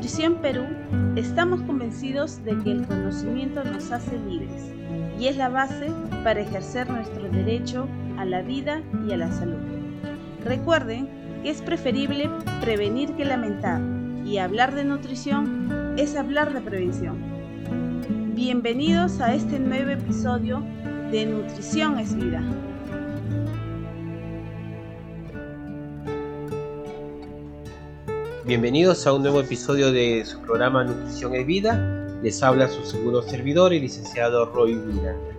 Nutrición Perú estamos convencidos de que el conocimiento nos hace libres y es la base para ejercer nuestro derecho a la vida y a la salud. Recuerden que es preferible prevenir que lamentar y hablar de nutrición es hablar de prevención. Bienvenidos a este nuevo episodio de Nutrición es Vida. Bienvenidos a un nuevo episodio de su programa Nutrición es Vida. Les habla su seguro servidor, el licenciado Roy Miranda.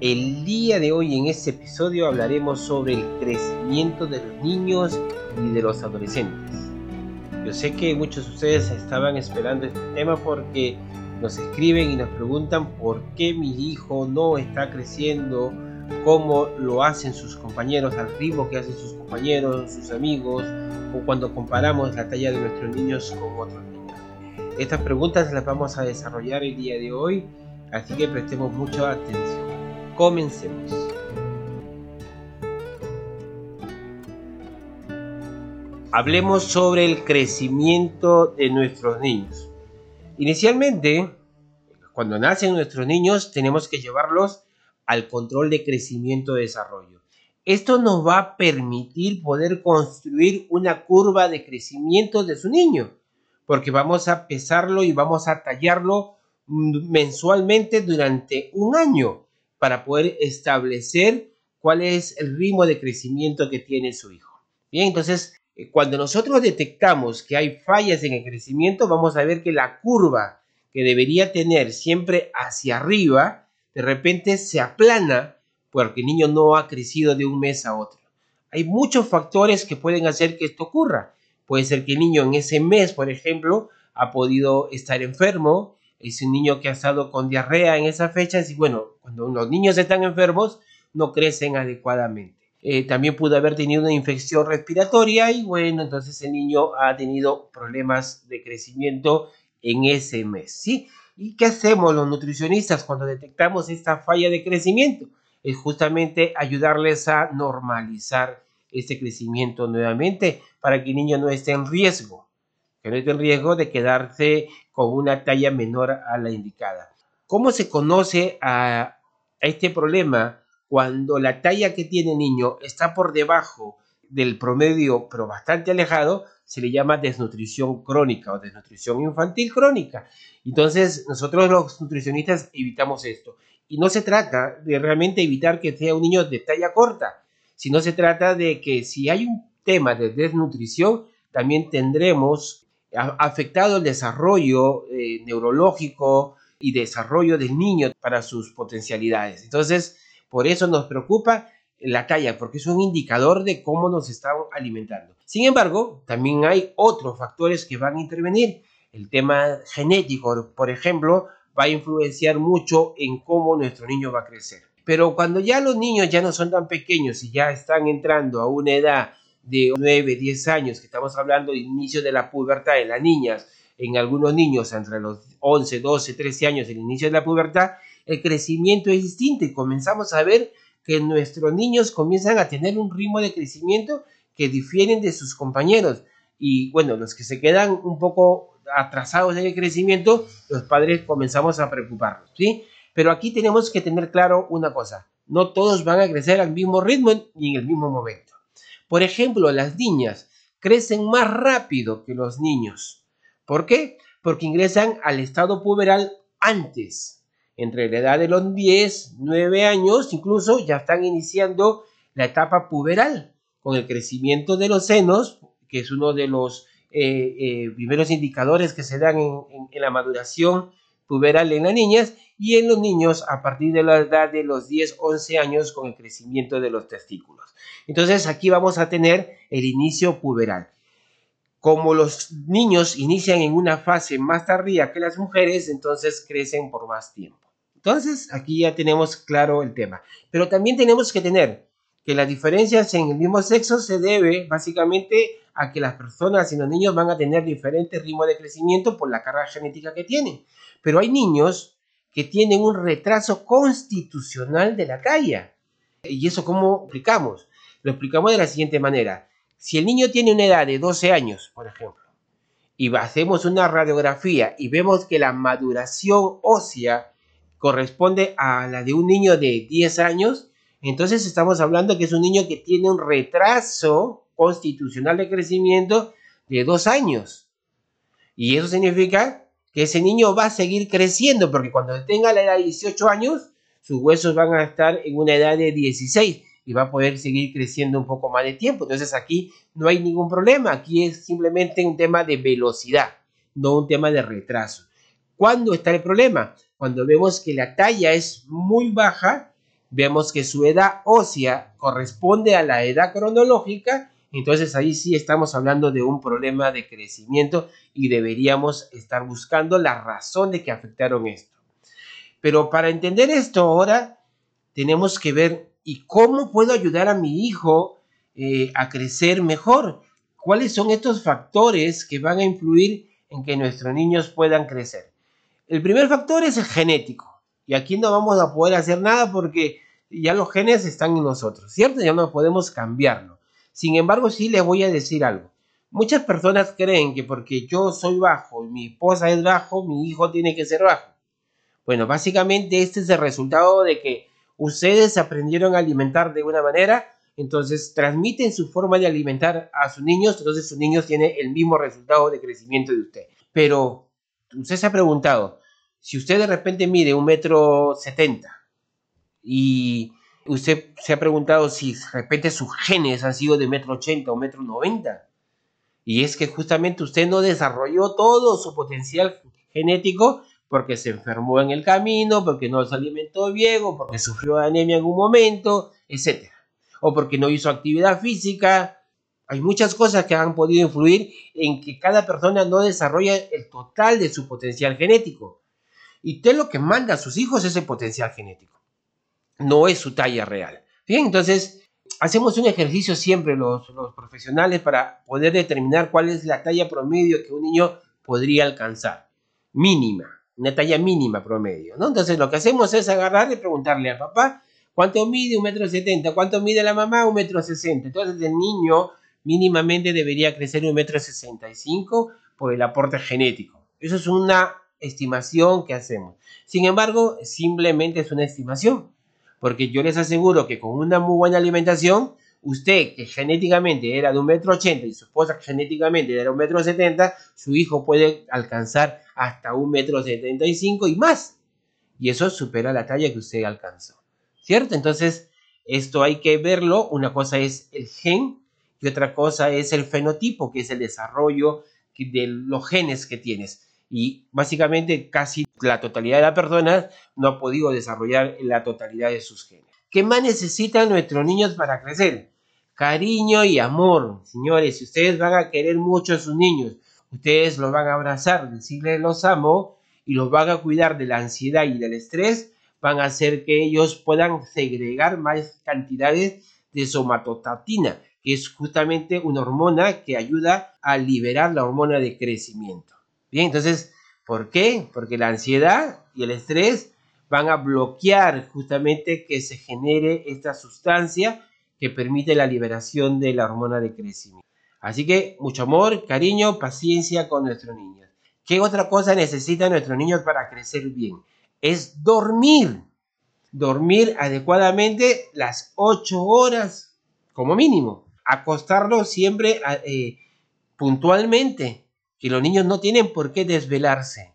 El día de hoy en este episodio hablaremos sobre el crecimiento de los niños y de los adolescentes. Yo sé que muchos de ustedes estaban esperando este tema porque nos escriben y nos preguntan por qué mi hijo no está creciendo como lo hacen sus compañeros, al ritmo que hacen sus compañeros, sus amigos, o cuando comparamos la talla de nuestros niños con otros niños. Estas preguntas las vamos a desarrollar el día de hoy, así que prestemos mucha atención. Comencemos. Hablemos sobre el crecimiento de nuestros niños. Inicialmente, cuando nacen nuestros niños, tenemos que llevarlos al control de crecimiento-desarrollo. Esto nos va a permitir poder construir una curva de crecimiento de su niño, porque vamos a pesarlo y vamos a tallarlo mensualmente durante un año para poder establecer cuál es el ritmo de crecimiento que tiene su hijo. Bien, entonces eh, cuando nosotros detectamos que hay fallas en el crecimiento, vamos a ver que la curva que debería tener siempre hacia arriba, de repente se aplana porque el niño no ha crecido de un mes a otro. Hay muchos factores que pueden hacer que esto ocurra. Puede ser que el niño en ese mes, por ejemplo, ha podido estar enfermo, es un niño que ha estado con diarrea en esa fecha, y bueno, cuando los niños están enfermos, no crecen adecuadamente. Eh, también pudo haber tenido una infección respiratoria y bueno, entonces el niño ha tenido problemas de crecimiento en ese mes, ¿sí? ¿Y qué hacemos los nutricionistas cuando detectamos esta falla de crecimiento? Es justamente ayudarles a normalizar este crecimiento nuevamente para que el niño no esté en riesgo, que no esté en riesgo de quedarse con una talla menor a la indicada. ¿Cómo se conoce a este problema? cuando la talla que tiene el niño está por debajo del promedio, pero bastante alejado, se le llama desnutrición crónica o desnutrición infantil crónica. Entonces, nosotros los nutricionistas evitamos esto. Y no se trata de realmente evitar que sea un niño de talla corta, sino se trata de que si hay un tema de desnutrición, también tendremos afectado el desarrollo eh, neurológico y desarrollo del niño para sus potencialidades. Entonces, por eso nos preocupa la talla, porque es un indicador de cómo nos estamos alimentando. Sin embargo, también hay otros factores que van a intervenir. El tema genético, por ejemplo, va a influenciar mucho en cómo nuestro niño va a crecer. Pero cuando ya los niños ya no son tan pequeños y ya están entrando a una edad de 9, 10 años, que estamos hablando de inicio de la pubertad en las niñas, en algunos niños entre los 11, 12, 13 años, el inicio de la pubertad, el crecimiento es distinto y comenzamos a ver que nuestros niños comienzan a tener un ritmo de crecimiento que difieren de sus compañeros. Y bueno, los que se quedan un poco atrasados en el crecimiento, los padres comenzamos a preocuparnos, ¿sí? Pero aquí tenemos que tener claro una cosa, no todos van a crecer al mismo ritmo ni en el mismo momento. Por ejemplo, las niñas crecen más rápido que los niños. ¿Por qué? Porque ingresan al estado puberal antes entre la edad de los 10, 9 años, incluso ya están iniciando la etapa puberal, con el crecimiento de los senos, que es uno de los eh, eh, primeros indicadores que se dan en, la maduración puberal en las niñas y en los niños a partir de la edad de los 10, 11 años con el crecimiento de los testículos. Entonces aquí vamos a tener el inicio puberal. Como los niños inician en una fase más tardía que las mujeres, entonces crecen por más tiempo. Entonces, aquí ya tenemos claro el tema. Pero también tenemos que tener que las diferencias en el mismo sexo se debe básicamente a que las personas y los niños van a tener diferentes ritmos de crecimiento por la carga genética que tienen. Pero hay niños que tienen un retraso constitucional de la talla. ¿Y eso cómo explicamos? Lo explicamos de la siguiente manera. Si el niño tiene una edad de 12 años, por ejemplo, y hacemos una radiografía y vemos que la maduración ósea corresponde a la de un niño de 10 años, entonces estamos hablando que es un niño que tiene un retraso constitucional de crecimiento de 2 años. Y eso significa que ese niño va a seguir creciendo, porque cuando tenga la edad de 18 años, sus huesos van a estar en una edad de 16 y va a poder seguir creciendo un poco más de tiempo. Entonces aquí no hay ningún problema, aquí es simplemente un tema de velocidad, no un tema de retraso. ¿Cuándo está el problema? Cuando vemos que la talla es muy baja, vemos que su edad ósea corresponde a la edad cronológica, entonces ahí sí estamos hablando de un problema de crecimiento y deberíamos estar buscando la razón de que afectaron esto. Pero para entender esto ahora, tenemos que ver y cómo puedo ayudar a mi hijo eh, a crecer mejor. ¿Cuáles son estos factores que van a influir en que nuestros niños puedan crecer? El primer factor es el genético. Y aquí no vamos a poder hacer nada porque ya los genes están en nosotros, ¿cierto? Ya no podemos cambiarlo. Sin embargo, sí les voy a decir algo. Muchas personas creen que porque yo soy bajo y mi esposa es bajo, mi hijo tiene que ser bajo. Bueno, básicamente este es el resultado de que ustedes aprendieron a alimentar de una manera, entonces transmiten su forma de alimentar a sus niños, entonces sus niños tienen el mismo resultado de crecimiento de usted. Pero usted se ha preguntado, si usted de repente mide un metro setenta y usted se ha preguntado si de repente sus genes han sido de metro ochenta o metro noventa, y es que justamente usted no desarrolló todo su potencial genético porque se enfermó en el camino, porque no se alimentó bien, o porque sufrió anemia en un momento, etc. O porque no hizo actividad física. Hay muchas cosas que han podido influir en que cada persona no desarrolla el total de su potencial genético. Y usted lo que manda a sus hijos es el potencial genético. No es su talla real. Bien, entonces hacemos un ejercicio siempre los, los profesionales para poder determinar cuál es la talla promedio que un niño podría alcanzar. Mínima una talla mínima promedio, ¿no? Entonces lo que hacemos es agarrar y preguntarle al papá cuánto mide un metro setenta, cuánto mide la mamá un metro sesenta. Entonces el niño mínimamente debería crecer un metro sesenta y cinco por el aporte genético. Eso es una estimación que hacemos. Sin embargo, simplemente es una estimación, porque yo les aseguro que con una muy buena alimentación usted que genéticamente era de un metro ochenta y su esposa genéticamente era un metro setenta, su hijo puede alcanzar hasta un metro setenta y cinco y más. Y eso supera la talla que usted alcanzó. ¿Cierto? Entonces, esto hay que verlo. Una cosa es el gen y otra cosa es el fenotipo, que es el desarrollo de los genes que tienes. Y básicamente casi la totalidad de las personas no ha podido desarrollar la totalidad de sus genes. ¿Qué más necesitan nuestros niños para crecer? cariño y amor. Señores, si ustedes van a querer mucho a sus niños, ustedes los van a abrazar, decirles los amo y los van a cuidar de la ansiedad y del estrés, van a hacer que ellos puedan segregar más cantidades de somatostatina, que es justamente una hormona que ayuda a liberar la hormona de crecimiento. Bien, entonces, ¿por qué? Porque la ansiedad y el estrés van a bloquear justamente que se genere esta sustancia que permite la liberación de la hormona de crecimiento. Así que mucho amor, cariño, paciencia con nuestros niños. ¿Qué otra cosa necesitan nuestros niños para crecer bien? Es dormir. Dormir adecuadamente las 8 horas como mínimo. Acostarlos siempre eh, puntualmente. Que los niños no tienen por qué desvelarse.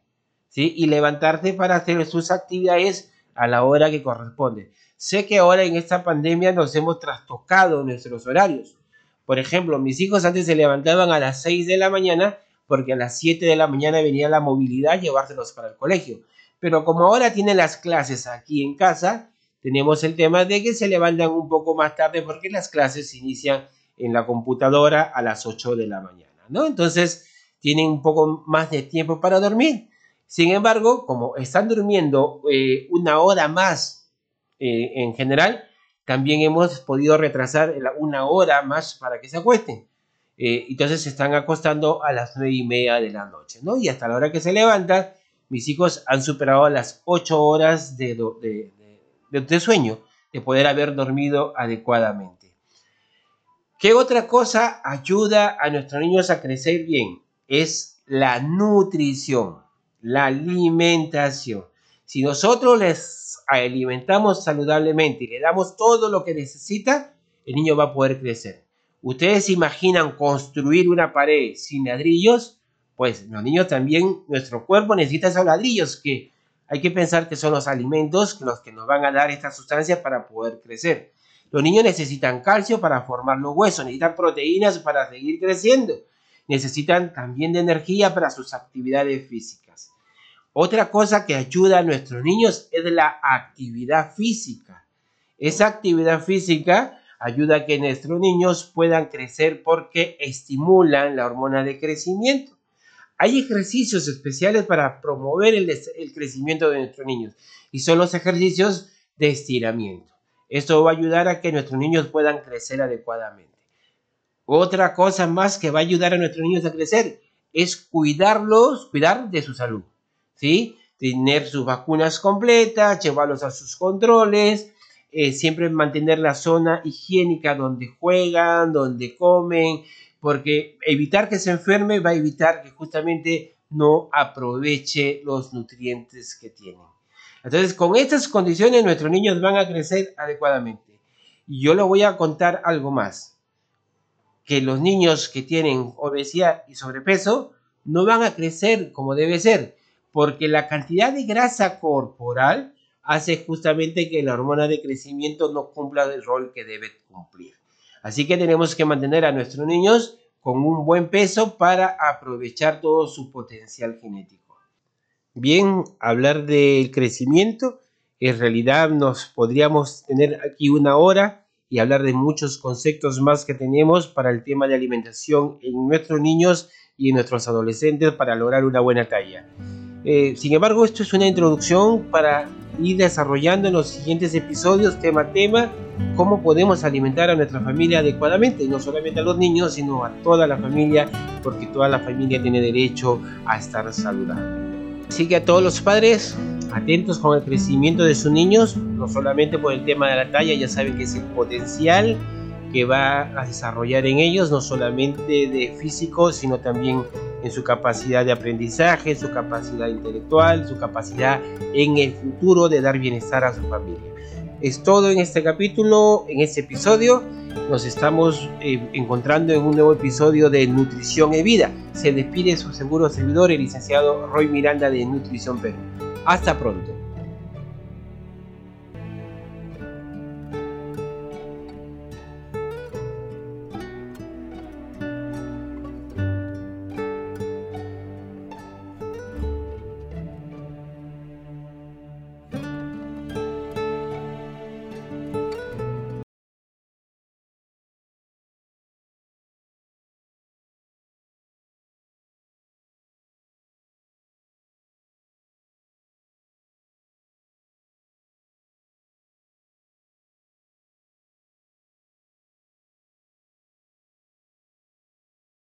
¿sí? Y levantarse para hacer sus actividades a la hora que corresponde. Sé que ahora en esta pandemia nos hemos trastocado nuestros horarios. Por ejemplo, mis hijos antes se levantaban a las 6 de la mañana porque a las 7 de la mañana venía la movilidad llevárselos para el colegio. Pero como ahora tienen las clases aquí en casa, tenemos el tema de que se levantan un poco más tarde porque las clases se inician en la computadora a las 8 de la mañana, ¿no? Entonces tienen un poco más de tiempo para dormir. Sin embargo, como están durmiendo eh, una hora más eh, en general, también hemos podido retrasar una hora más para que se acuesten. Eh, entonces se están acostando a las nueve y media de la noche, ¿no? Y hasta la hora que se levantan, mis hijos han superado las ocho horas de, de, sueño, de poder haber dormido adecuadamente. ¿Qué otra cosa ayuda a nuestros niños a crecer bien? Es la nutrición, la alimentación. Si nosotros les alimentamos saludablemente y le damos todo lo que necesita, el niño va a poder crecer. ¿Ustedes imaginan construir una pared sin ladrillos? Pues los niños también, nuestro cuerpo necesita esos ladrillos que hay que pensar que son los alimentos los que nos van a dar estas sustancias para poder crecer. Los niños necesitan calcio para formar los huesos, necesitan proteínas para seguir creciendo, necesitan también de energía para sus actividades físicas. Otra cosa que ayuda a nuestros niños es la actividad física. Esa actividad física ayuda a que nuestros niños puedan crecer porque estimulan la hormona de crecimiento. Hay ejercicios especiales para promover el, crecimiento de nuestros niños y son los ejercicios de estiramiento. Esto va a ayudar a que nuestros niños puedan crecer adecuadamente. Otra cosa más que va a ayudar a nuestros niños a crecer es cuidarlos, cuidar de su salud. ¿sí? Tener sus vacunas completas, llevarlos a sus controles, eh, siempre mantener la zona higiénica donde juegan, donde comen, porque evitar que se enferme va a evitar que justamente no aproveche los nutrientes que tienen. Entonces, con estas condiciones nuestros niños van a crecer adecuadamente. Y yo le voy a contar algo más, que los niños que tienen obesidad y sobrepeso no van a crecer como debe ser, porque la cantidad de grasa corporal hace justamente que la hormona de crecimiento no cumpla el rol que debe cumplir. Así que tenemos que mantener a nuestros niños con un buen peso para aprovechar todo su potencial genético. Bien, hablar del crecimiento, en realidad nos podríamos tener aquí una hora y hablar de muchos conceptos más que tenemos para el tema de alimentación en nuestros niños y en nuestros adolescentes para lograr una buena talla. Eh, sin embargo, esto es una introducción para ir desarrollando en los siguientes episodios, tema a tema, cómo podemos alimentar a nuestra familia adecuadamente, no solamente a los niños, sino a toda la familia, porque toda la familia tiene derecho a estar saludable. Así que a todos los padres, atentos con el crecimiento de sus niños, no solamente por el tema de la talla, ya saben que es el potencial que va a desarrollar en ellos, no solamente de físico, sino también en su capacidad de aprendizaje, su capacidad intelectual, su capacidad en el futuro de dar bienestar a su familia. Es todo en este capítulo, en este episodio. Nos estamos eh, encontrando en un nuevo episodio de Nutrición y Vida. Se despide su seguro servidor, el licenciado Roy Miranda de Nutrición Perú. Hasta pronto.